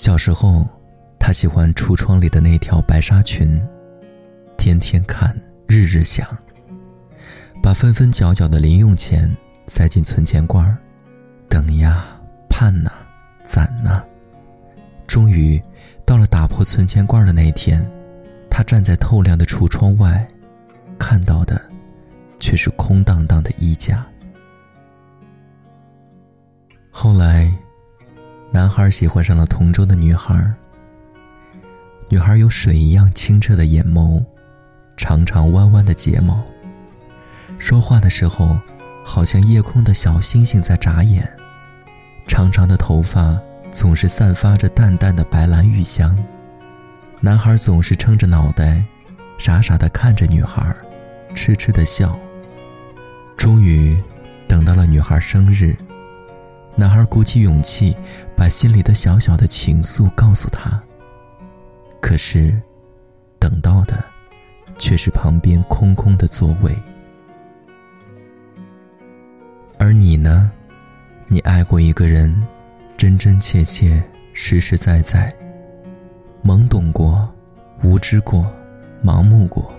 小时候，他喜欢橱窗里的那条白纱裙，天天看，日日想。把分分角角的零用钱塞进存钱罐儿，等呀，盼呐，攒呐。终于，到了打破存钱罐的那天，他站在透亮的橱窗外，看到的，却是空荡荡的衣架。后来，男孩喜欢上了同桌的女孩。女孩有水一样清澈的眼眸，长长弯弯的睫毛。说话的时候，好像夜空的小星星在眨眼。长长的头发总是散发着淡淡的白兰玉香。男孩总是撑着脑袋，傻傻的看着女孩，痴痴的笑。终于，等到了女孩生日。男孩鼓起勇气，把心里的小小的情愫告诉她。可是，等到的，却是旁边空空的座位。而你呢？你爱过一个人，真真切切，实实在在。懵懂过，无知过，盲目过，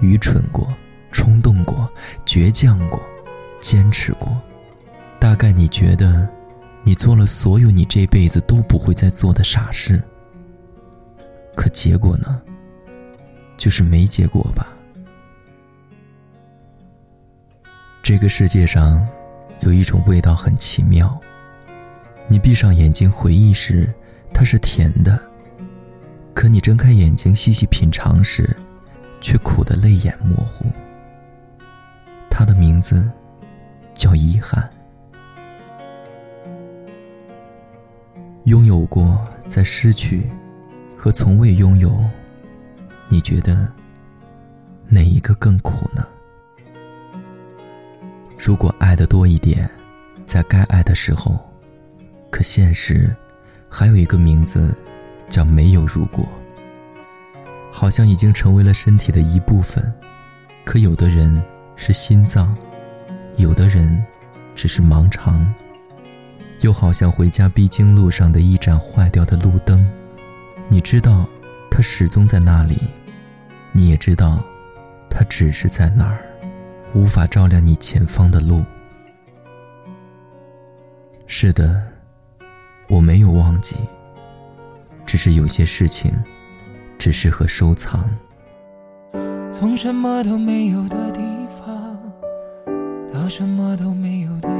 愚蠢过，冲动过，倔强过，坚持过。大概你觉得。你做了所有你这辈子都不会再做的傻事，可结果呢？就是没结果吧。这个世界上有一种味道很奇妙，你闭上眼睛回忆时，它是甜的；可你睁开眼睛细细品尝时，却苦得泪眼模糊。它的名字叫遗憾。拥有过，再失去，和从未拥有，你觉得哪一个更苦呢？如果爱的多一点，在该爱的时候，可现实还有一个名字，叫没有如果。好像已经成为了身体的一部分，可有的人是心脏，有的人只是盲肠。又好像回家必经路上的一盏坏掉的路灯，你知道，它始终在那里；你也知道，它只是在那儿，无法照亮你前方的路。是的，我没有忘记，只是有些事情，只适合收藏。从什么都没有的地方，到什么都没有的。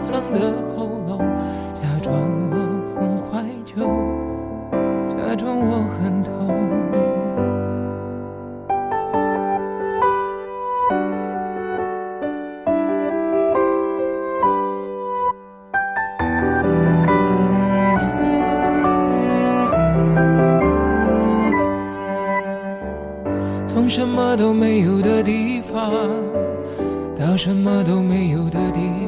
藏的喉咙，假装我很怀旧，假装我很痛。从什么都没有的地方，到什么都没有的地方。